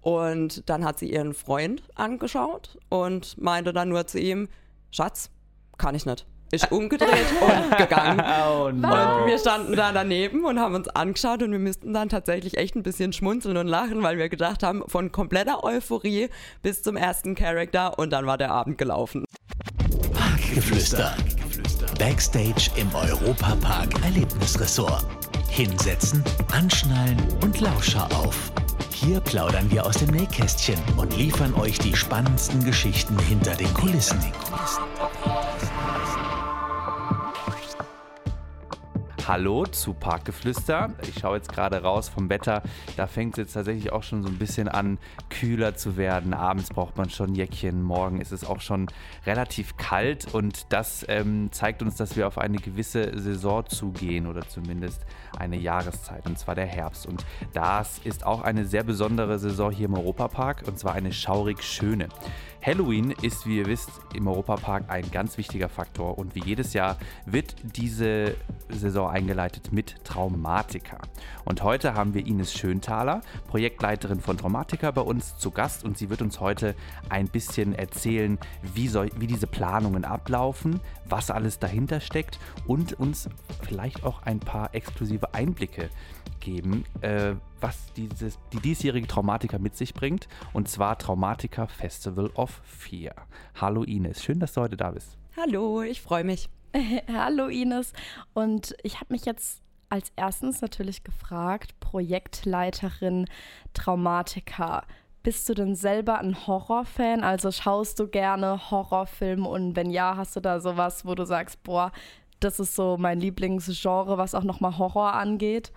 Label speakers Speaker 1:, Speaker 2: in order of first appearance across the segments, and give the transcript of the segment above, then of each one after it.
Speaker 1: Und dann hat sie ihren Freund angeschaut und meinte dann nur zu ihm, Schatz, kann ich nicht. Ist umgedreht und gegangen.
Speaker 2: Oh no.
Speaker 1: Und wir standen da daneben und haben uns angeschaut und wir müssten dann tatsächlich echt ein bisschen schmunzeln und lachen, weil wir gedacht haben, von kompletter Euphorie bis zum ersten Charakter und dann war der Abend gelaufen.
Speaker 3: Parkgeflüster. Backstage im Europapark Erlebnisressort. Hinsetzen, anschnallen und Lauscher auf. Hier plaudern wir aus dem Nähkästchen und liefern euch die spannendsten Geschichten hinter den Kulissen.
Speaker 2: Hallo zu Parkgeflüster. Ich schaue jetzt gerade raus vom Wetter. Da fängt es jetzt tatsächlich auch schon so ein bisschen an, kühler zu werden. Abends braucht man schon Jäckchen. Morgen ist es auch schon relativ kalt. Und das ähm, zeigt uns, dass wir auf eine gewisse Saison zugehen oder zumindest eine Jahreszeit. Und zwar der Herbst. Und das ist auch eine sehr besondere Saison hier im Europapark. Und zwar eine schaurig schöne. Halloween ist, wie ihr wisst, im Europapark ein ganz wichtiger Faktor und wie jedes Jahr wird diese Saison eingeleitet mit Traumatika. Und heute haben wir Ines Schönthaler, Projektleiterin von Traumatika, bei uns zu Gast und sie wird uns heute ein bisschen erzählen, wie, soll, wie diese Planungen ablaufen, was alles dahinter steckt und uns vielleicht auch ein paar exklusive Einblicke geben, äh, was dieses, die diesjährige Traumatika mit sich bringt. Und zwar Traumatika Festival of Fear. Hallo Ines, schön, dass du heute da bist.
Speaker 1: Hallo, ich freue mich.
Speaker 4: Hallo Ines. Und ich habe mich jetzt als erstens natürlich gefragt, Projektleiterin Traumatika. Bist du denn selber ein Horrorfan? Also schaust du gerne Horrorfilme und wenn ja, hast du da sowas, wo du sagst, boah, das ist so mein Lieblingsgenre, was auch nochmal Horror angeht?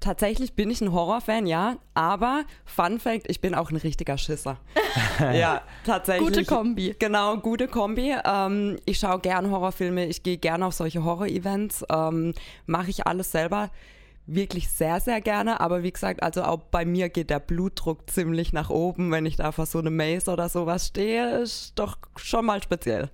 Speaker 1: Tatsächlich bin ich ein Horrorfan, ja, aber Fun Fact, ich bin auch ein richtiger Schisser. ja, tatsächlich.
Speaker 4: Gute Kombi.
Speaker 1: Genau, gute Kombi. Ähm, ich schaue gern Horrorfilme, ich gehe gerne auf solche Horror-Events, ähm, mache ich alles selber wirklich sehr, sehr gerne. Aber wie gesagt, also auch bei mir geht der Blutdruck ziemlich nach oben, wenn ich da vor so einem Maze oder sowas stehe. Ist doch schon mal speziell.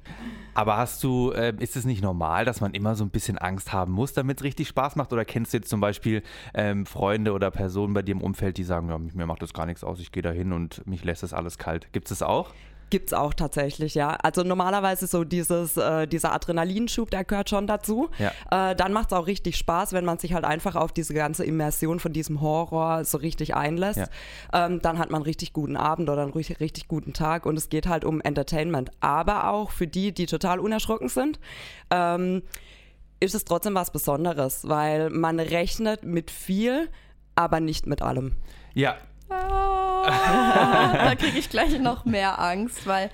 Speaker 2: Aber hast du, äh, ist es nicht normal, dass man immer so ein bisschen Angst haben muss, damit es richtig Spaß macht? Oder kennst du jetzt zum Beispiel ähm, Freunde oder Personen bei dir im Umfeld, die sagen, ja, mir macht das gar nichts aus, ich gehe da hin und mich lässt das alles kalt? Gibt es das auch?
Speaker 1: Gibt es auch tatsächlich, ja. Also normalerweise so dieses, äh, dieser Adrenalinschub, der gehört schon dazu. Ja. Äh, dann macht es auch richtig Spaß, wenn man sich halt einfach auf diese ganze Immersion von diesem Horror so richtig einlässt. Ja. Ähm, dann hat man einen richtig guten Abend oder einen richtig, richtig guten Tag und es geht halt um Entertainment. Aber auch für die, die total unerschrocken sind. Ähm, ist es trotzdem was Besonderes, weil man rechnet mit viel, aber nicht mit allem.
Speaker 2: Ja,
Speaker 4: da kriege ich gleich noch mehr Angst, weil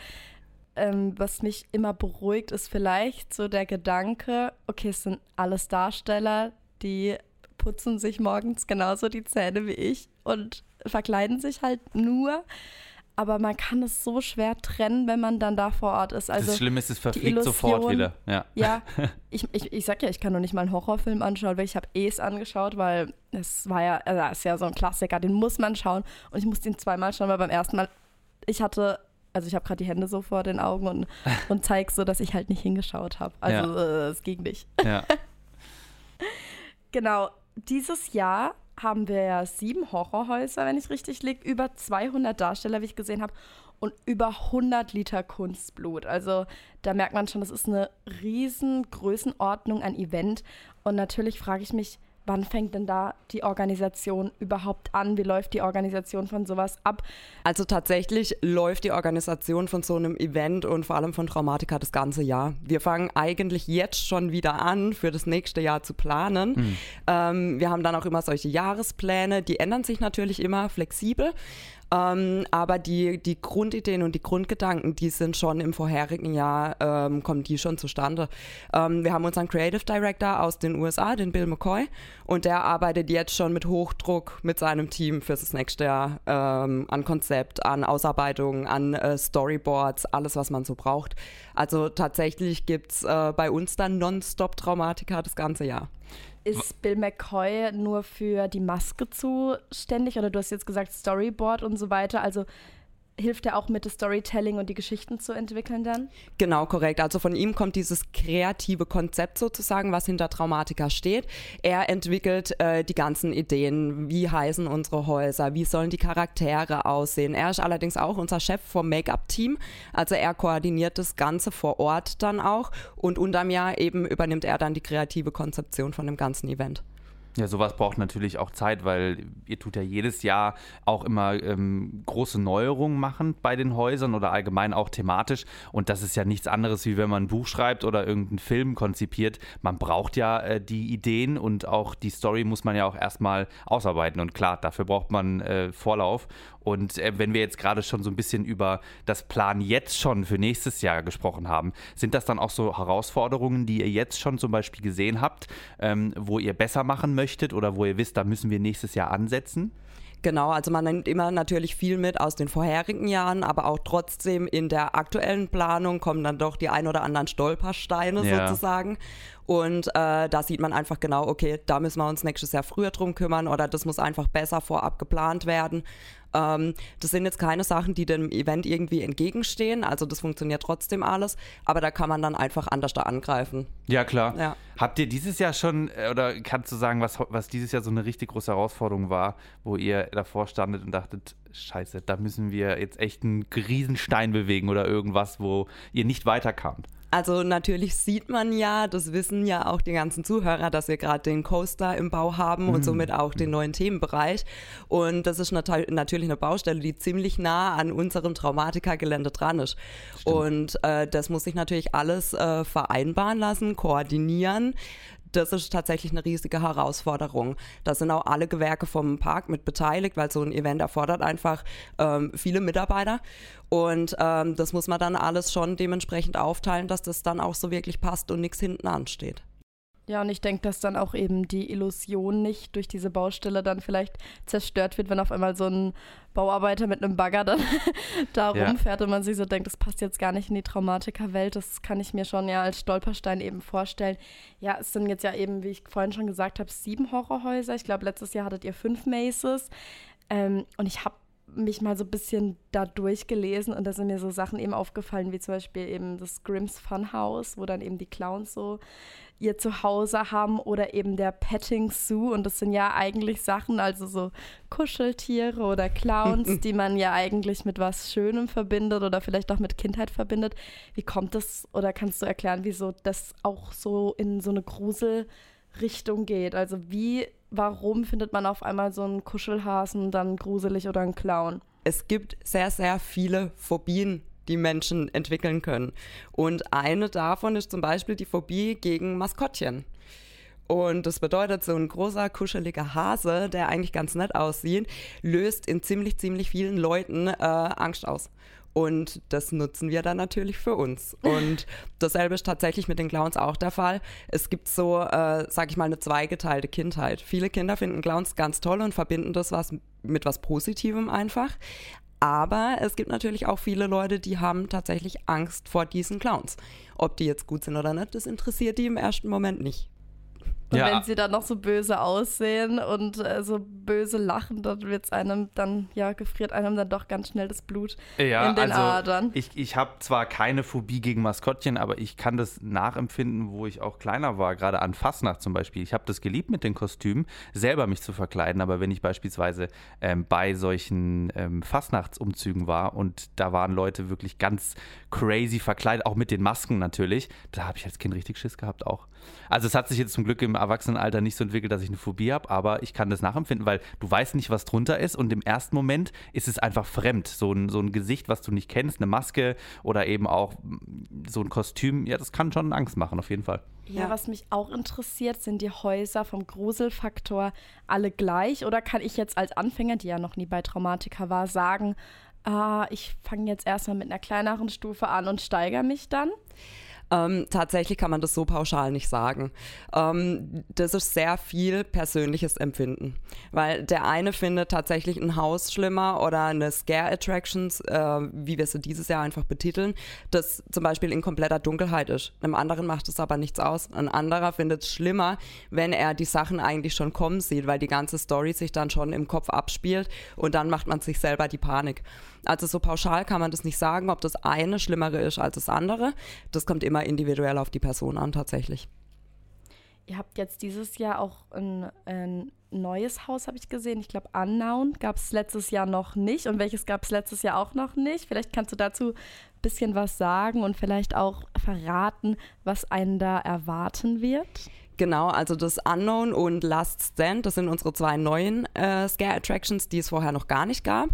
Speaker 4: ähm, was mich immer beruhigt, ist vielleicht so der Gedanke, okay, es sind alles Darsteller, die putzen sich morgens genauso die Zähne wie ich und verkleiden sich halt nur aber man kann es so schwer trennen, wenn man dann da vor Ort ist. Also
Speaker 2: das Schlimme ist, es verfliegt sofort wieder. Ja,
Speaker 4: ja ich, ich, ich sag ja, ich kann noch nicht mal einen Horrorfilm anschauen, weil ich habe es angeschaut, weil es war ja, also ist ja so ein Klassiker, den muss man schauen. Und ich musste ihn zweimal schauen, weil beim ersten Mal, ich hatte, also ich habe gerade die Hände so vor den Augen und, und zeig so, dass ich halt nicht hingeschaut habe. Also ja. äh, es ging nicht.
Speaker 2: Ja.
Speaker 4: genau, dieses Jahr haben wir ja sieben Horrorhäuser, wenn ich richtig liege, über 200 Darsteller, wie ich gesehen habe, und über 100 Liter Kunstblut. Also da merkt man schon, das ist eine riesen Größenordnung an Event. Und natürlich frage ich mich, wann fängt denn da die Organisation überhaupt an? Wie läuft die Organisation von sowas ab?
Speaker 1: Also tatsächlich läuft die Organisation von so einem Event und vor allem von Traumatika das ganze Jahr. Wir fangen eigentlich jetzt schon wieder an, für das nächste Jahr zu planen. Mhm. Ähm, wir haben dann auch immer solche Jahrespläne, die ändern sich natürlich immer flexibel. Ähm, aber die, die Grundideen und die Grundgedanken, die sind schon im vorherigen Jahr, ähm, kommen die schon zustande. Ähm, wir haben unseren Creative Director aus den USA, den Bill McCoy, und der arbeitet jetzt schon mit Hochdruck mit seinem Team für das nächste Jahr ähm, an Konzept, an Ausarbeitung, an äh, Storyboards, alles, was man so braucht. Also tatsächlich gibt es äh, bei uns dann Nonstop-Traumatika das ganze Jahr.
Speaker 4: Ist Bill McCoy nur für die Maske zuständig? Oder du hast jetzt gesagt Storyboard und so weiter. Also hilft er auch mit das Storytelling und die Geschichten zu entwickeln dann?
Speaker 1: Genau, korrekt. Also von ihm kommt dieses kreative Konzept sozusagen, was hinter Traumatika steht. Er entwickelt äh, die ganzen Ideen. Wie heißen unsere Häuser? Wie sollen die Charaktere aussehen? Er ist allerdings auch unser Chef vom Make-up-Team. Also er koordiniert das Ganze vor Ort dann auch und unterm Jahr eben übernimmt er dann die kreative Konzeption von dem ganzen Event.
Speaker 2: Ja, sowas braucht natürlich auch Zeit, weil ihr tut ja jedes Jahr auch immer ähm, große Neuerungen machen bei den Häusern oder allgemein auch thematisch. Und das ist ja nichts anderes, wie wenn man ein Buch schreibt oder irgendeinen Film konzipiert. Man braucht ja äh, die Ideen und auch die Story muss man ja auch erstmal ausarbeiten. Und klar, dafür braucht man äh, Vorlauf. Und äh, wenn wir jetzt gerade schon so ein bisschen über das Plan jetzt schon für nächstes Jahr gesprochen haben, sind das dann auch so Herausforderungen, die ihr jetzt schon zum Beispiel gesehen habt, ähm, wo ihr besser machen möchtet oder wo ihr wisst, da müssen wir nächstes Jahr ansetzen?
Speaker 1: Genau, also man nimmt immer natürlich viel mit aus den vorherigen Jahren, aber auch trotzdem in der aktuellen Planung kommen dann doch die ein oder anderen Stolpersteine ja. sozusagen. Und äh, da sieht man einfach genau, okay, da müssen wir uns nächstes Jahr früher drum kümmern oder das muss einfach besser vorab geplant werden. Ähm, das sind jetzt keine Sachen, die dem Event irgendwie entgegenstehen. Also das funktioniert trotzdem alles, aber da kann man dann einfach anders da angreifen.
Speaker 2: Ja, klar. Ja. Habt ihr dieses Jahr schon, äh, oder kannst du sagen, was, was dieses Jahr so eine richtig große Herausforderung war, wo ihr davor standet und dachtet, scheiße, da müssen wir jetzt echt einen Riesenstein bewegen oder irgendwas, wo ihr nicht weiterkamt?
Speaker 1: Also natürlich sieht man ja, das wissen ja auch die ganzen Zuhörer, dass wir gerade den Coaster im Bau haben mhm. und somit auch den neuen Themenbereich. Und das ist nat natürlich eine Baustelle, die ziemlich nah an unserem Traumatiker-Gelände dran ist. Stimmt. Und äh, das muss sich natürlich alles äh, vereinbaren lassen, koordinieren das ist tatsächlich eine riesige Herausforderung. Da sind auch alle Gewerke vom Park mit beteiligt, weil so ein Event erfordert einfach ähm, viele Mitarbeiter. Und ähm, das muss man dann alles schon dementsprechend aufteilen, dass das dann auch so wirklich passt und nichts hinten ansteht.
Speaker 4: Ja, und ich denke, dass dann auch eben die Illusion nicht durch diese Baustelle dann vielleicht zerstört wird, wenn auf einmal so ein Bauarbeiter mit einem Bagger dann da ja. rumfährt und man sich so denkt, das passt jetzt gar nicht in die Traumatikerwelt. Das kann ich mir schon ja als Stolperstein eben vorstellen. Ja, es sind jetzt ja eben, wie ich vorhin schon gesagt habe, sieben Horrorhäuser. Ich glaube, letztes Jahr hattet ihr fünf Maces. Ähm, und ich habe mich mal so ein bisschen da durchgelesen und da sind mir so Sachen eben aufgefallen, wie zum Beispiel eben das Grimm's Funhouse, wo dann eben die Clowns so ihr Zuhause haben oder eben der Petting Zoo. Und das sind ja eigentlich Sachen, also so Kuscheltiere oder Clowns, die man ja eigentlich mit was Schönem verbindet oder vielleicht auch mit Kindheit verbindet. Wie kommt das oder kannst du erklären, wieso das auch so in so eine Gruselrichtung geht? Also wie, warum findet man auf einmal so einen Kuschelhasen dann gruselig oder einen Clown?
Speaker 1: Es gibt sehr, sehr viele Phobien die Menschen entwickeln können. Und eine davon ist zum Beispiel die Phobie gegen Maskottchen. Und das bedeutet, so ein großer, kuscheliger Hase, der eigentlich ganz nett aussieht, löst in ziemlich, ziemlich vielen Leuten äh, Angst aus. Und das nutzen wir dann natürlich für uns. Und dasselbe ist tatsächlich mit den Clowns auch der Fall. Es gibt so, äh, sag ich mal, eine zweigeteilte Kindheit. Viele Kinder finden Clowns ganz toll und verbinden das was mit was Positivem einfach. Aber es gibt natürlich auch viele Leute, die haben tatsächlich Angst vor diesen Clowns. Ob die jetzt gut sind oder nicht, das interessiert die im ersten Moment nicht.
Speaker 4: Und ja. wenn sie dann noch so böse aussehen und äh, so böse lachen, dann wird's einem dann, ja, gefriert einem dann doch ganz schnell das Blut ja, in den also Adern.
Speaker 2: Ich, ich habe zwar keine Phobie gegen Maskottchen, aber ich kann das nachempfinden, wo ich auch kleiner war, gerade an Fastnacht zum Beispiel. Ich habe das geliebt mit den Kostümen, selber mich zu verkleiden, aber wenn ich beispielsweise ähm, bei solchen ähm, Fastnachtsumzügen war und da waren Leute wirklich ganz crazy verkleidet, auch mit den Masken natürlich, da habe ich als Kind richtig Schiss gehabt auch. Also es hat sich jetzt zum Glück im Erwachsenenalter nicht so entwickelt, dass ich eine Phobie habe, aber ich kann das nachempfinden, weil du weißt nicht, was drunter ist und im ersten Moment ist es einfach fremd. So ein, so ein Gesicht, was du nicht kennst, eine Maske oder eben auch so ein Kostüm, ja, das kann schon Angst machen, auf jeden Fall.
Speaker 4: Ja, was mich auch interessiert, sind die Häuser vom Gruselfaktor alle gleich oder kann ich jetzt als Anfänger, die ja noch nie bei Traumatika war, sagen, ah, ich fange jetzt erstmal mit einer kleineren Stufe an und steigere mich dann?
Speaker 1: Ähm, tatsächlich kann man das so pauschal nicht sagen. Ähm, das ist sehr viel persönliches Empfinden, weil der eine findet tatsächlich ein Haus schlimmer oder eine Scare Attractions, äh, wie wir sie dieses Jahr einfach betiteln, das zum Beispiel in kompletter Dunkelheit ist. Einem anderen macht es aber nichts aus. Ein anderer findet es schlimmer, wenn er die Sachen eigentlich schon kommen sieht, weil die ganze Story sich dann schon im Kopf abspielt und dann macht man sich selber die Panik. Also so pauschal kann man das nicht sagen, ob das eine schlimmere ist als das andere. Das kommt immer individuell auf die Person an tatsächlich.
Speaker 4: Ihr habt jetzt dieses Jahr auch ein, ein neues Haus, habe ich gesehen. Ich glaube, Unknown gab es letztes Jahr noch nicht. Und welches gab es letztes Jahr auch noch nicht? Vielleicht kannst du dazu ein bisschen was sagen und vielleicht auch verraten, was einen da erwarten wird.
Speaker 1: Genau, also das Unknown und Last Stand, das sind unsere zwei neuen äh, Scare Attractions, die es vorher noch gar nicht gab.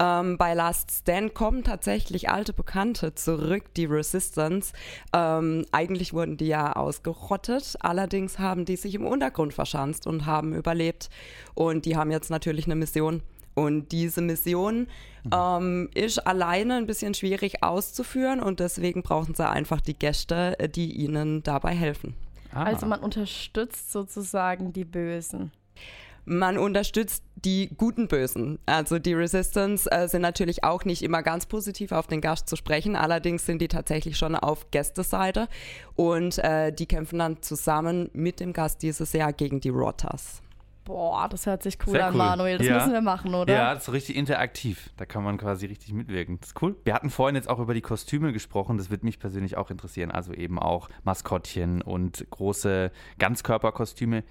Speaker 1: Ähm, bei Last Stand kommen tatsächlich alte Bekannte zurück, die Resistance. Ähm, eigentlich wurden die ja ausgerottet, allerdings haben die sich im Untergrund verschanzt und haben überlebt. Und die haben jetzt natürlich eine Mission. Und diese Mission mhm. ähm, ist alleine ein bisschen schwierig auszuführen und deswegen brauchen sie einfach die Gäste, äh, die ihnen dabei helfen.
Speaker 4: Ah. Also man unterstützt sozusagen die Bösen
Speaker 1: man unterstützt die guten Bösen. Also die Resistance äh, sind natürlich auch nicht immer ganz positiv auf den Gast zu sprechen, allerdings sind die tatsächlich schon auf Gästeseite und äh, die kämpfen dann zusammen mit dem Gast dieses Jahr gegen die Rotas.
Speaker 4: Boah, das hört sich cool Sehr an, cool. Manuel. Das ja. müssen wir machen, oder?
Speaker 2: Ja, das ist richtig interaktiv. Da kann man quasi richtig mitwirken. Das ist cool. Wir hatten vorhin jetzt auch über die Kostüme gesprochen. Das wird mich persönlich auch interessieren. Also eben auch Maskottchen und große Ganzkörperkostüme.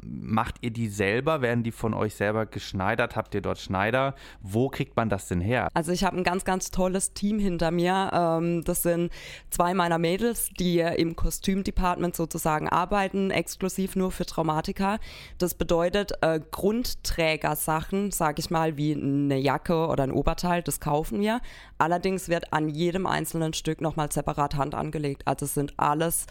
Speaker 2: Macht ihr die selber? Werden die von euch selber geschneidert? Habt ihr dort Schneider? Wo kriegt man das denn her?
Speaker 1: Also ich habe ein ganz, ganz tolles Team hinter mir. Ähm, das sind zwei meiner Mädels, die im Kostümdepartment sozusagen arbeiten, exklusiv nur für Traumatiker. Das bedeutet äh, Grundträgersachen, sage ich mal, wie eine Jacke oder ein Oberteil, das kaufen wir. Allerdings wird an jedem einzelnen Stück nochmal separat Hand angelegt. Also es sind alles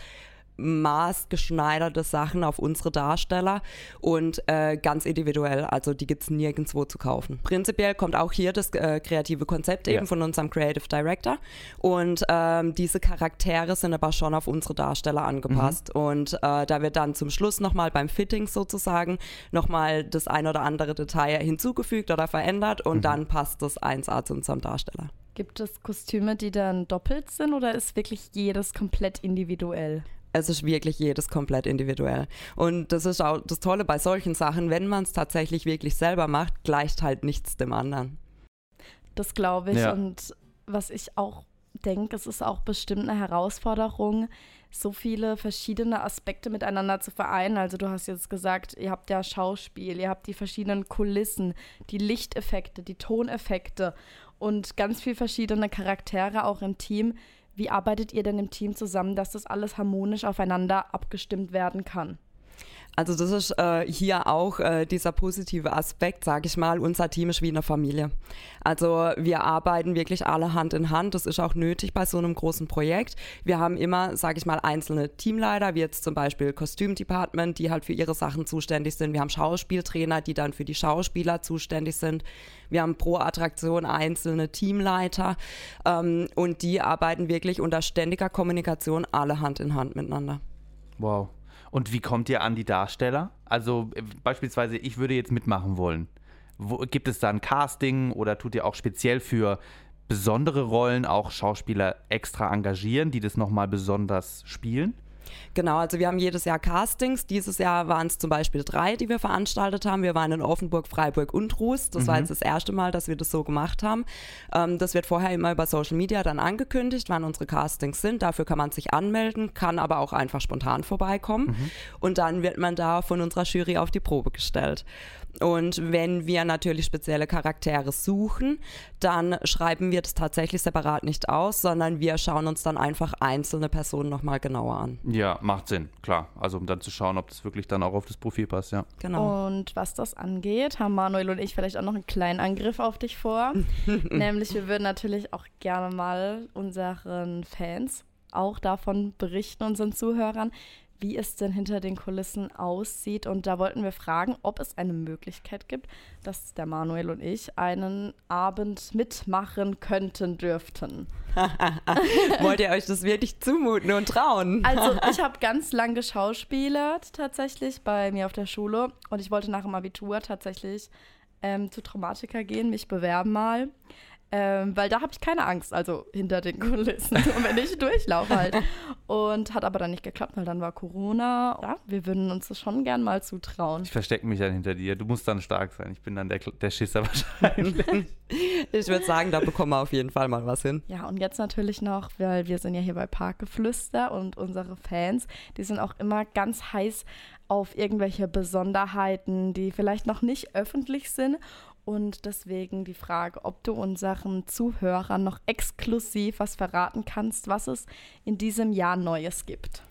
Speaker 1: maßgeschneiderte Sachen auf unsere Darsteller und äh, ganz individuell. Also die gibt es nirgendwo zu kaufen. Prinzipiell kommt auch hier das äh, kreative Konzept eben ja. von unserem Creative Director und ähm, diese Charaktere sind aber schon auf unsere Darsteller angepasst mhm. und äh, da wird dann zum Schluss nochmal beim Fitting sozusagen nochmal das ein oder andere Detail hinzugefügt oder verändert und mhm. dann passt das 1A zu unserem Darsteller.
Speaker 4: Gibt es Kostüme, die dann doppelt sind oder ist wirklich jedes komplett individuell?
Speaker 1: Es ist wirklich jedes komplett individuell. Und das ist auch das Tolle bei solchen Sachen, wenn man es tatsächlich wirklich selber macht, gleicht halt nichts dem anderen.
Speaker 4: Das glaube ich. Ja. Und was ich auch denke, es ist auch bestimmt eine Herausforderung, so viele verschiedene Aspekte miteinander zu vereinen. Also du hast jetzt gesagt, ihr habt ja Schauspiel, ihr habt die verschiedenen Kulissen, die Lichteffekte, die Toneffekte und ganz viele verschiedene Charaktere auch im Team. Wie arbeitet ihr denn im Team zusammen, dass das alles harmonisch aufeinander abgestimmt werden kann?
Speaker 1: Also das ist äh, hier auch äh, dieser positive Aspekt, sage ich mal. Unser Team ist wie eine Familie. Also wir arbeiten wirklich alle Hand in Hand. Das ist auch nötig bei so einem großen Projekt. Wir haben immer, sage ich mal, einzelne Teamleiter, wie jetzt zum Beispiel Kostümdepartment, die halt für ihre Sachen zuständig sind. Wir haben Schauspieltrainer, die dann für die Schauspieler zuständig sind. Wir haben pro Attraktion einzelne Teamleiter ähm, und die arbeiten wirklich unter ständiger Kommunikation alle Hand in Hand miteinander.
Speaker 2: Wow. Und wie kommt ihr an die Darsteller? Also äh, beispielsweise, ich würde jetzt mitmachen wollen. Wo, gibt es da ein Casting oder tut ihr auch speziell für besondere Rollen auch Schauspieler extra engagieren, die das nochmal besonders spielen?
Speaker 1: Genau, also wir haben jedes Jahr Castings. Dieses Jahr waren es zum Beispiel drei, die wir veranstaltet haben. Wir waren in Offenburg, Freiburg und Ruß. Das mhm. war jetzt das erste Mal, dass wir das so gemacht haben. Ähm, das wird vorher immer über Social Media dann angekündigt, wann unsere Castings sind. Dafür kann man sich anmelden, kann aber auch einfach spontan vorbeikommen. Mhm. Und dann wird man da von unserer Jury auf die Probe gestellt. Und wenn wir natürlich spezielle Charaktere suchen, dann schreiben wir das tatsächlich separat nicht aus, sondern wir schauen uns dann einfach einzelne Personen nochmal genauer an.
Speaker 2: Ja, macht Sinn, klar. Also um dann zu schauen, ob das wirklich dann auch auf das Profil passt, ja.
Speaker 4: Genau. Und was das angeht, haben Manuel und ich vielleicht auch noch einen kleinen Angriff auf dich vor. Nämlich, wir würden natürlich auch gerne mal unseren Fans auch davon berichten, unseren Zuhörern, wie es denn hinter den Kulissen aussieht. Und da wollten wir fragen, ob es eine Möglichkeit gibt, dass der Manuel und ich einen Abend mitmachen könnten, dürften.
Speaker 1: Wollt ihr euch das wirklich zumuten und trauen?
Speaker 4: Also ich habe ganz lang geschauspielert tatsächlich bei mir auf der Schule und ich wollte nach dem Abitur tatsächlich ähm, zu Traumatiker gehen, mich bewerben mal. Ähm, weil da habe ich keine Angst, also hinter den Kulissen, und wenn ich durchlaufe halt. Und hat aber dann nicht geklappt, weil dann war Corona. Ja, wir würden uns das schon gern mal zutrauen.
Speaker 2: Ich verstecke mich dann hinter dir. Du musst dann stark sein. Ich bin dann der, der Schisser wahrscheinlich.
Speaker 1: ich würde sagen, da bekommen wir auf jeden Fall mal was hin.
Speaker 4: Ja, und jetzt natürlich noch, weil wir sind ja hier bei Parkgeflüster und unsere Fans, die sind auch immer ganz heiß auf irgendwelche Besonderheiten, die vielleicht noch nicht öffentlich sind. Und deswegen die Frage, ob du unseren Zuhörern noch exklusiv was verraten kannst, was es in diesem Jahr Neues gibt.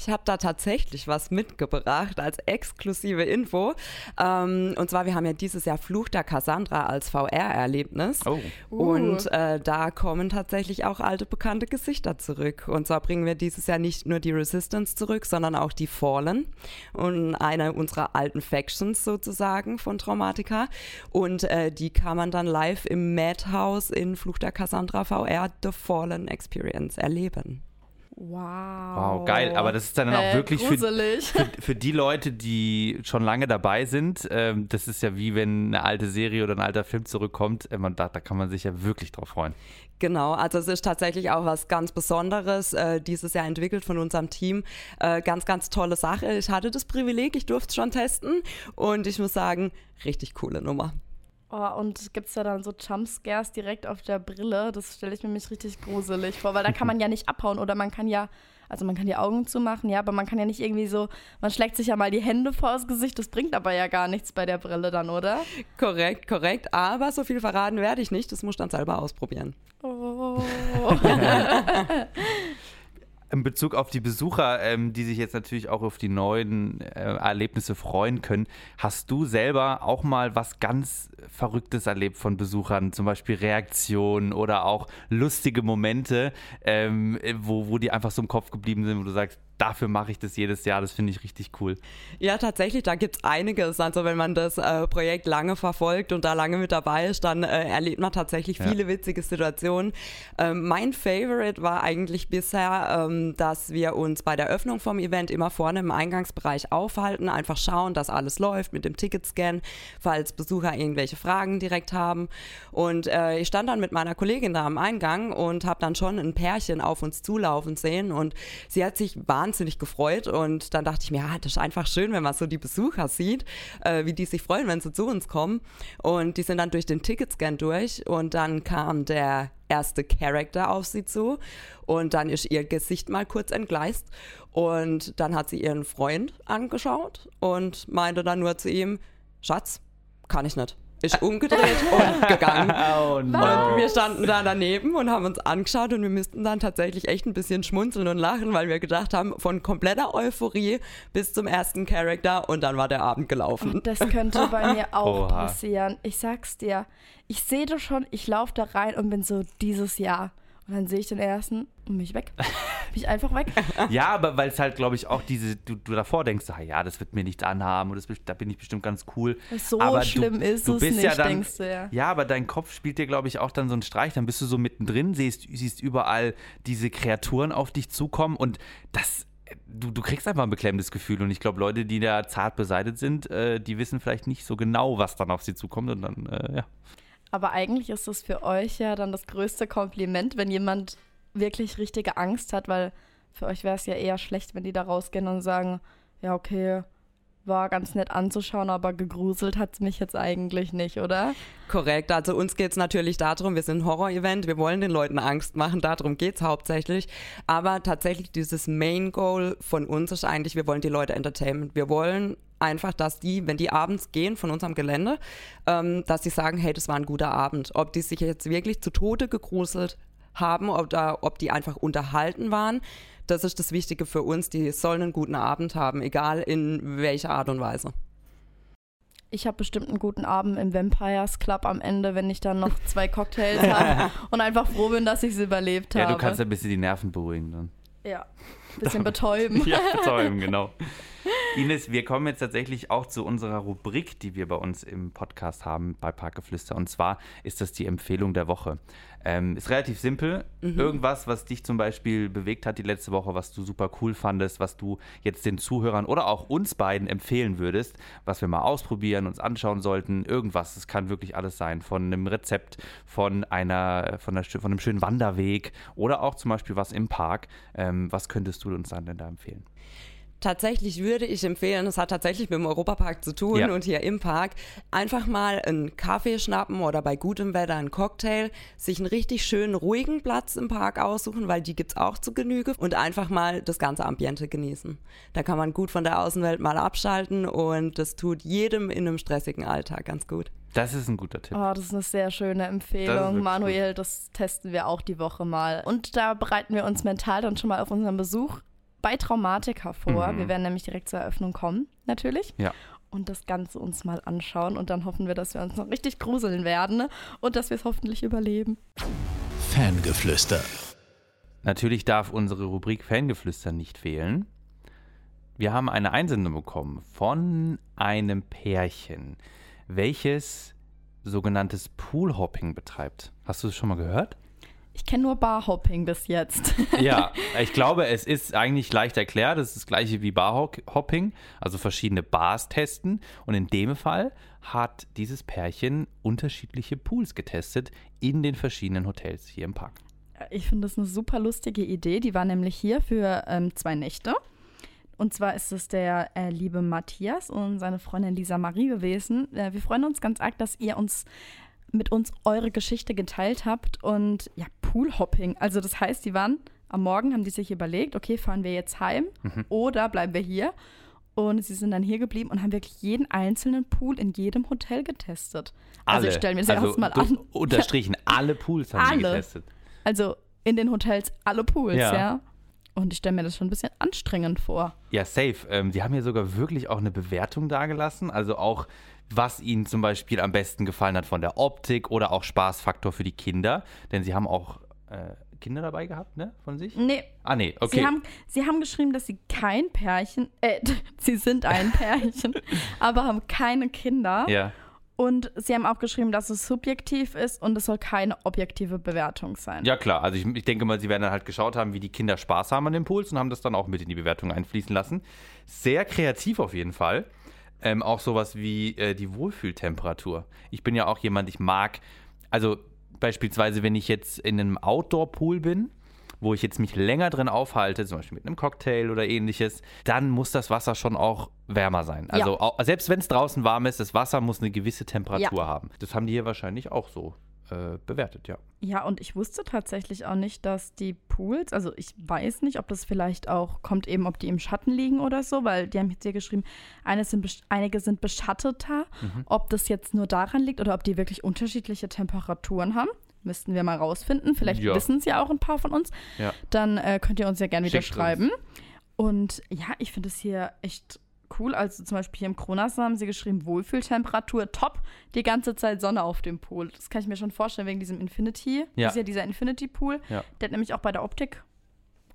Speaker 1: Ich habe da tatsächlich was mitgebracht als exklusive Info. Ähm, und zwar, wir haben ja dieses Jahr Fluch der Cassandra als VR-Erlebnis. Oh. Und uh. äh, da kommen tatsächlich auch alte bekannte Gesichter zurück. Und zwar bringen wir dieses Jahr nicht nur die Resistance zurück, sondern auch die Fallen und eine unserer alten Factions sozusagen von Traumatica. Und äh, die kann man dann live im Madhouse in Fluch der Cassandra VR The Fallen Experience erleben.
Speaker 4: Wow.
Speaker 2: Wow, geil. Aber das ist dann auch äh, wirklich für, für, für, die Leute, die schon lange dabei sind. Ähm, das ist ja wie wenn eine alte Serie oder ein alter Film zurückkommt. Äh, man, da, da kann man sich ja wirklich drauf freuen.
Speaker 1: Genau, also es ist tatsächlich auch was ganz Besonderes äh, dieses Jahr entwickelt von unserem Team. Äh, ganz, ganz tolle Sache. Ich hatte das Privileg, ich durfte es schon testen und ich muss sagen, richtig coole Nummer.
Speaker 4: Oh, und gibt es da dann so Jumpscares direkt auf der Brille? Das stelle ich mir mich richtig gruselig vor, weil da kann man ja nicht abhauen oder man kann ja, also man kann die Augen zumachen, ja, aber man kann ja nicht irgendwie so, man schlägt sich ja mal die Hände vor das Gesicht, das bringt aber ja gar nichts bei der Brille dann, oder?
Speaker 1: Korrekt, korrekt, aber so viel verraten werde ich nicht, das muss ich dann selber ausprobieren. Oh.
Speaker 2: in Bezug auf die Besucher, ähm, die sich jetzt natürlich auch auf die neuen äh, Erlebnisse freuen können, hast du selber auch mal was ganz Verrücktes erlebt von Besuchern, zum Beispiel Reaktionen oder auch lustige Momente, ähm, wo, wo die einfach so im Kopf geblieben sind, wo du sagst, dafür mache ich das jedes Jahr. Das finde ich richtig cool.
Speaker 1: Ja, tatsächlich, da gibt es einiges. Also wenn man das äh, Projekt lange verfolgt und da lange mit dabei ist, dann äh, erlebt man tatsächlich viele ja. witzige Situationen. Ähm, mein Favorite war eigentlich bisher, ähm, dass wir uns bei der Öffnung vom Event immer vorne im Eingangsbereich aufhalten, einfach schauen, dass alles läuft mit dem Ticketscan, falls Besucher irgendwelche Fragen direkt haben. Und äh, ich stand dann mit meiner Kollegin da am Eingang und habe dann schon ein Pärchen auf uns zulaufen sehen und sie hat sich wahnsinnig wahnsinnig gefreut. Und dann dachte ich mir, ja, das ist einfach schön, wenn man so die Besucher sieht, äh, wie die sich freuen, wenn sie zu uns kommen. Und die sind dann durch den Ticketscan durch und dann kam der erste Charakter auf sie zu. Und dann ist ihr Gesicht mal kurz entgleist. Und dann hat sie ihren Freund angeschaut und meinte dann nur zu ihm, Schatz, kann ich nicht ist umgedreht und gegangen. Oh no. Und wir standen da daneben und haben uns angeschaut und wir müssten dann tatsächlich echt ein bisschen schmunzeln und lachen, weil wir gedacht haben, von kompletter Euphorie bis zum ersten Charakter und dann war der Abend gelaufen.
Speaker 4: Und das könnte bei mir auch Oha. passieren. Ich sag's dir, ich sehe das schon, ich laufe da rein und bin so dieses Jahr und dann sehe ich den ersten und mich weg. mich einfach weg.
Speaker 2: Ja, aber weil es halt, glaube ich, auch diese, du, du davor denkst, ah, ja, das wird mir nichts anhaben und das, da bin ich bestimmt ganz cool.
Speaker 4: So
Speaker 2: aber
Speaker 4: schlimm
Speaker 2: du,
Speaker 4: ist
Speaker 2: du
Speaker 4: es nicht,
Speaker 2: ja dann,
Speaker 4: denkst du ja.
Speaker 2: Ja, aber dein Kopf spielt dir, glaube ich, auch dann so einen Streich. Dann bist du so mittendrin, siehst, siehst überall diese Kreaturen auf dich zukommen und das du, du kriegst einfach ein beklemmendes Gefühl. Und ich glaube, Leute, die da zart beseitigt sind, äh, die wissen vielleicht nicht so genau, was dann auf sie zukommt. Und dann, äh, ja.
Speaker 4: Aber eigentlich ist das für euch ja dann das größte Kompliment, wenn jemand wirklich richtige Angst hat, weil für euch wäre es ja eher schlecht, wenn die da rausgehen und sagen, ja, okay, war ganz nett anzuschauen, aber gegruselt hat es mich jetzt eigentlich nicht, oder?
Speaker 1: Korrekt. Also uns geht es natürlich darum, wir sind ein Horror-Event, wir wollen den Leuten Angst machen, darum geht es hauptsächlich. Aber tatsächlich dieses Main Goal von uns ist eigentlich, wir wollen die Leute entertainen. Wir wollen einfach, dass die, wenn die abends gehen von unserem Gelände, ähm, dass sie sagen, hey, das war ein guter Abend. Ob die sich jetzt wirklich zu Tode gegruselt haben oder ob die einfach unterhalten waren, das ist das Wichtige für uns. Die sollen einen guten Abend haben, egal in welcher Art und Weise.
Speaker 4: Ich habe bestimmt einen guten Abend im Vampires Club am Ende, wenn ich dann noch zwei Cocktails habe und einfach froh bin, dass ich es überlebt habe.
Speaker 2: Ja, du kannst ein bisschen die Nerven beruhigen dann.
Speaker 4: Ja, bisschen betäuben.
Speaker 2: ja, betäuben, genau. Ines, wir kommen jetzt tatsächlich auch zu unserer Rubrik, die wir bei uns im Podcast haben bei Parkgeflüster. Und zwar ist das die Empfehlung der Woche. Ähm, ist relativ simpel. Mhm. Irgendwas, was dich zum Beispiel bewegt hat die letzte Woche, was du super cool fandest, was du jetzt den Zuhörern oder auch uns beiden empfehlen würdest, was wir mal ausprobieren, uns anschauen sollten. Irgendwas. Es kann wirklich alles sein. Von einem Rezept, von einer, von, einer, von einem schönen Wanderweg oder auch zum Beispiel was im Park. Ähm, was könntest du uns dann denn da empfehlen?
Speaker 1: Tatsächlich würde ich empfehlen, es hat tatsächlich mit dem Europapark zu tun ja. und hier im Park, einfach mal einen Kaffee schnappen oder bei gutem Wetter einen Cocktail, sich einen richtig schönen, ruhigen Platz im Park aussuchen, weil die gibt es auch zu Genüge und einfach mal das ganze Ambiente genießen. Da kann man gut von der Außenwelt mal abschalten und das tut jedem in einem stressigen Alltag ganz gut.
Speaker 2: Das ist ein guter Tipp.
Speaker 4: Oh, das ist eine sehr schöne Empfehlung. Das Manuel, gut. das testen wir auch die Woche mal. Und da bereiten wir uns mental dann schon mal auf unseren Besuch bei Traumatika vor. Mhm. Wir werden nämlich direkt zur Eröffnung kommen, natürlich.
Speaker 2: Ja.
Speaker 4: Und das Ganze uns mal anschauen. Und dann hoffen wir, dass wir uns noch richtig gruseln werden und dass wir es hoffentlich überleben.
Speaker 3: Fangeflüster.
Speaker 2: Natürlich darf unsere Rubrik Fangeflüster nicht fehlen. Wir haben eine Einsendung bekommen von einem Pärchen, welches sogenanntes Poolhopping betreibt. Hast du das schon mal gehört?
Speaker 4: Ich kenne nur Barhopping bis jetzt.
Speaker 2: ja, ich glaube, es ist eigentlich leicht erklärt. Es ist das gleiche wie Barhopping, also verschiedene Bars testen. Und in dem Fall hat dieses Pärchen unterschiedliche Pools getestet in den verschiedenen Hotels hier im Park.
Speaker 4: Ich finde das eine super lustige Idee. Die war nämlich hier für ähm, zwei Nächte. Und zwar ist es der äh, liebe Matthias und seine Freundin Lisa Marie gewesen. Äh, wir freuen uns ganz arg, dass ihr uns mit uns eure Geschichte geteilt habt und ja, Poolhopping. Also das heißt, die waren am Morgen, haben die sich überlegt, okay, fahren wir jetzt heim mhm. oder bleiben wir hier? Und sie sind dann hier geblieben und haben wirklich jeden einzelnen Pool in jedem Hotel getestet.
Speaker 2: Alle. Also ich stelle mir das also, erstmal an. Unterstrichen, alle Pools haben alle. sie getestet.
Speaker 4: Also in den Hotels alle Pools, ja. ja. Und ich stelle mir das schon ein bisschen anstrengend vor.
Speaker 2: Ja, safe. Ähm, die haben ja sogar wirklich auch eine Bewertung dagelassen. Also auch was ihnen zum Beispiel am besten gefallen hat von der Optik oder auch Spaßfaktor für die Kinder. Denn sie haben auch äh, Kinder dabei gehabt, ne? Von sich?
Speaker 4: Nee.
Speaker 2: Ah, nee, okay.
Speaker 4: Sie haben, sie haben geschrieben, dass sie kein Pärchen, äh, sie sind ein Pärchen, aber haben keine Kinder.
Speaker 2: Ja.
Speaker 4: Und sie haben auch geschrieben, dass es subjektiv ist und es soll keine objektive Bewertung sein.
Speaker 2: Ja, klar. Also ich, ich, denke mal, sie werden dann halt geschaut haben, wie die Kinder Spaß haben an dem Puls und haben das dann auch mit in die Bewertung einfließen lassen. Sehr kreativ auf jeden Fall ähm, auch sowas wie äh, die Wohlfühltemperatur. Ich bin ja auch jemand, ich mag, also beispielsweise, wenn ich jetzt in einem Outdoor-Pool bin, wo ich jetzt mich länger drin aufhalte, zum Beispiel mit einem Cocktail oder ähnliches, dann muss das Wasser schon auch wärmer sein. Also ja. auch, selbst wenn es draußen warm ist, das Wasser muss eine gewisse Temperatur ja. haben. Das haben die hier wahrscheinlich auch so äh, bewertet, ja.
Speaker 4: Ja, und ich wusste tatsächlich auch nicht, dass die Pools, also ich weiß nicht, ob das vielleicht auch kommt eben, ob die im Schatten liegen oder so, weil die haben jetzt hier geschrieben, sind, einige sind beschatteter, mhm. ob das jetzt nur daran liegt oder ob die wirklich unterschiedliche Temperaturen haben. Müssten wir mal rausfinden. Vielleicht ja. wissen es ja auch ein paar von uns.
Speaker 2: Ja.
Speaker 4: Dann äh, könnt ihr uns ja gerne wieder schreiben. Und ja, ich finde es hier echt cool. Also zum Beispiel hier im Kronas haben sie geschrieben, Wohlfühltemperatur top, die ganze Zeit Sonne auf dem Pool. Das kann ich mir schon vorstellen wegen diesem Infinity. Ja. Das ist ja dieser Infinity Pool. Ja. Der hat nämlich auch bei der Optik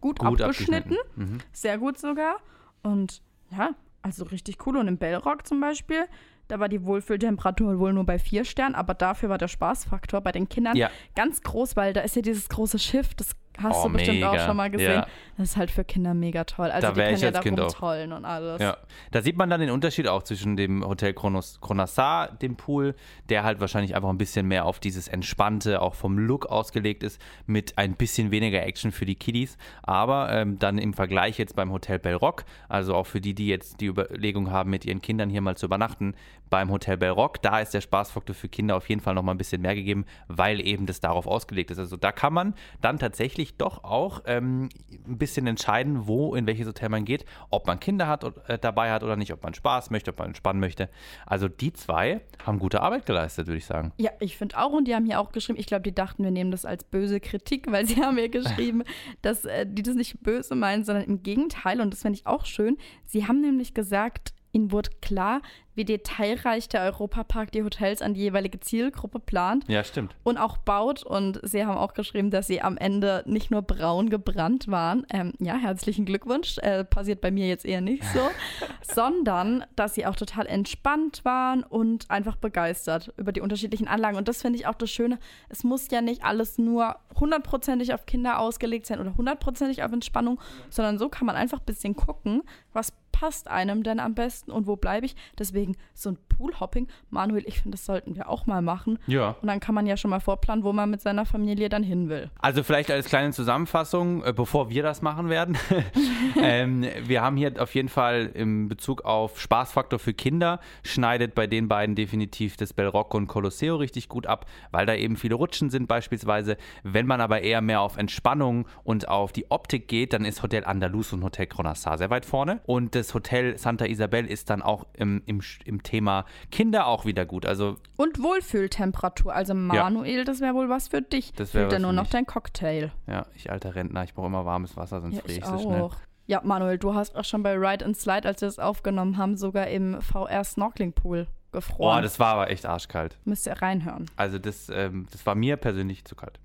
Speaker 4: gut, gut abgeschnitten. abgeschnitten. Mhm. Sehr gut sogar. Und ja, also richtig cool. Und im Bellrock zum Beispiel, da war die Wohlfühltemperatur wohl nur bei vier Sternen, aber dafür war der Spaßfaktor bei den Kindern ja. ganz groß, weil da ist ja dieses große Schiff, das Hast oh, du bestimmt mega. auch schon mal gesehen. Ja. Das ist halt für Kinder mega toll. Also
Speaker 2: da die können
Speaker 4: ja
Speaker 2: da kind
Speaker 4: rumtollen und alles.
Speaker 2: Ja. Da sieht man dann den Unterschied auch zwischen dem Hotel Cronassar, dem Pool, der halt wahrscheinlich einfach ein bisschen mehr auf dieses Entspannte, auch vom Look ausgelegt ist, mit ein bisschen weniger Action für die Kiddies. Aber ähm, dann im Vergleich jetzt beim Hotel Bellrock, also auch für die, die jetzt die Überlegung haben, mit ihren Kindern hier mal zu übernachten, beim Hotel Bellrock, da ist der Spaßfaktor für Kinder auf jeden Fall nochmal ein bisschen mehr gegeben, weil eben das darauf ausgelegt ist. Also da kann man dann tatsächlich tatsächlich doch auch ähm, ein bisschen entscheiden, wo, in welches Hotel man geht, ob man Kinder hat, äh, dabei hat oder nicht, ob man Spaß möchte, ob man entspannen möchte. Also die zwei haben gute Arbeit geleistet, würde ich sagen.
Speaker 4: Ja, ich finde auch und die haben hier auch geschrieben, ich glaube, die dachten, wir nehmen das als böse Kritik, weil sie haben mir geschrieben, dass äh, die das nicht böse meinen, sondern im Gegenteil und das finde ich auch schön. Sie haben nämlich gesagt, Ihnen wurde klar, wie detailreich der Europapark die Hotels an die jeweilige Zielgruppe plant
Speaker 2: Ja, stimmt.
Speaker 4: und auch baut. Und sie haben auch geschrieben, dass sie am Ende nicht nur braun gebrannt waren. Ähm, ja, herzlichen Glückwunsch. Äh, passiert bei mir jetzt eher nicht so. sondern, dass sie auch total entspannt waren und einfach begeistert über die unterschiedlichen Anlagen. Und das finde ich auch das Schöne. Es muss ja nicht alles nur hundertprozentig auf Kinder ausgelegt sein oder hundertprozentig auf Entspannung, sondern so kann man einfach ein bisschen gucken, was passt einem denn am besten und wo bleibe ich. Deswegen so ein Poolhopping, Manuel, ich finde, das sollten wir auch mal machen.
Speaker 2: Ja.
Speaker 4: Und dann kann man ja schon mal vorplanen, wo man mit seiner Familie dann hin will.
Speaker 2: Also vielleicht als kleine Zusammenfassung, äh, bevor wir das machen werden. ähm, wir haben hier auf jeden Fall im Bezug auf Spaßfaktor für Kinder, schneidet bei den beiden definitiv das Bellrocco und Colosseo richtig gut ab, weil da eben viele Rutschen sind beispielsweise. Wenn man aber eher mehr auf Entspannung und auf die Optik geht, dann ist Hotel Andalus und Hotel Cronassar sehr weit vorne. Und das Hotel Santa Isabel ist dann auch im, im, im Thema Kinder auch wieder gut. Also
Speaker 4: Und Wohlfühltemperatur. Also Manuel, das wäre wohl was für dich.
Speaker 2: Das wär
Speaker 4: Fehlt dir
Speaker 2: was
Speaker 4: nur noch
Speaker 2: mich.
Speaker 4: dein Cocktail.
Speaker 2: ja, ich alter Rentner, ich brauche immer warmes Wasser, sonst
Speaker 4: Ja,
Speaker 2: friere
Speaker 4: ich
Speaker 2: ich so schnell.
Speaker 4: Ja, Manuel, du hast auch schon bei Ride and Slide, als wir das aufgenommen haben, sogar im VR Snorkeling Pool
Speaker 2: Boah,
Speaker 4: gefroren.
Speaker 2: das war aber echt arschkalt.
Speaker 4: Müsst ihr reinhören.
Speaker 2: Also das, ähm, das war mir persönlich zu kalt.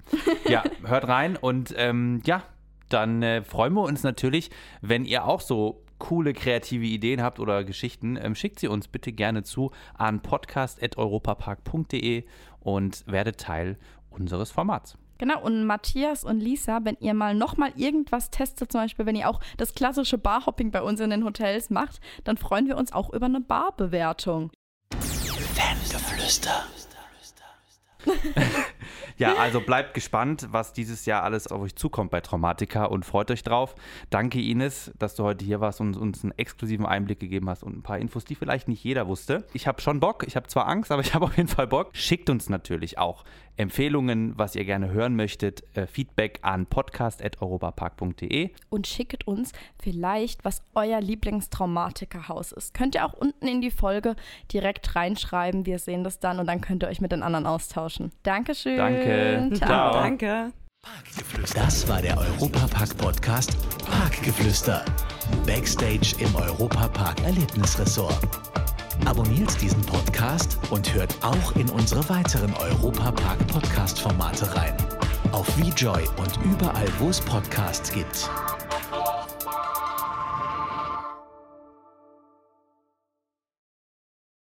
Speaker 2: ja, hört rein und ähm, ja, dann äh, freuen wir uns natürlich, wenn ihr auch so coole kreative Ideen habt oder Geschichten, ähm, schickt sie uns bitte gerne zu an podcast.europapark.de und werdet Teil unseres Formats.
Speaker 4: Genau, und Matthias und Lisa, wenn ihr mal nochmal irgendwas testet, zum Beispiel, wenn ihr auch das klassische Barhopping bei uns in den Hotels macht, dann freuen wir uns auch über eine Barbewertung.
Speaker 3: Geflüster.
Speaker 2: Ja, also bleibt gespannt, was dieses Jahr alles auf euch zukommt bei Traumatica und freut euch drauf. Danke Ines, dass du heute hier warst und uns einen exklusiven Einblick gegeben hast und ein paar Infos, die vielleicht nicht jeder wusste. Ich habe schon Bock, ich habe zwar Angst, aber ich habe auf jeden Fall Bock. Schickt uns natürlich auch Empfehlungen, was ihr gerne hören möchtet, äh, Feedback an podcast.europapark.de.
Speaker 4: Und schickt uns vielleicht, was euer Lieblingstraumatikerhaus ist. Könnt ihr auch unten in die Folge direkt reinschreiben. Wir sehen das dann und dann könnt ihr euch mit den anderen austauschen. Dankeschön.
Speaker 2: Danke.
Speaker 4: Ciao.
Speaker 2: Ciao.
Speaker 1: Danke.
Speaker 3: Das war der Europapark-Podcast Parkgeflüster. Backstage im Europapark Erlebnisressort. Abonniert diesen Podcast und hört auch in unsere weiteren Europapark-Podcast-Formate rein. Auf VJoy und überall, wo es Podcasts gibt.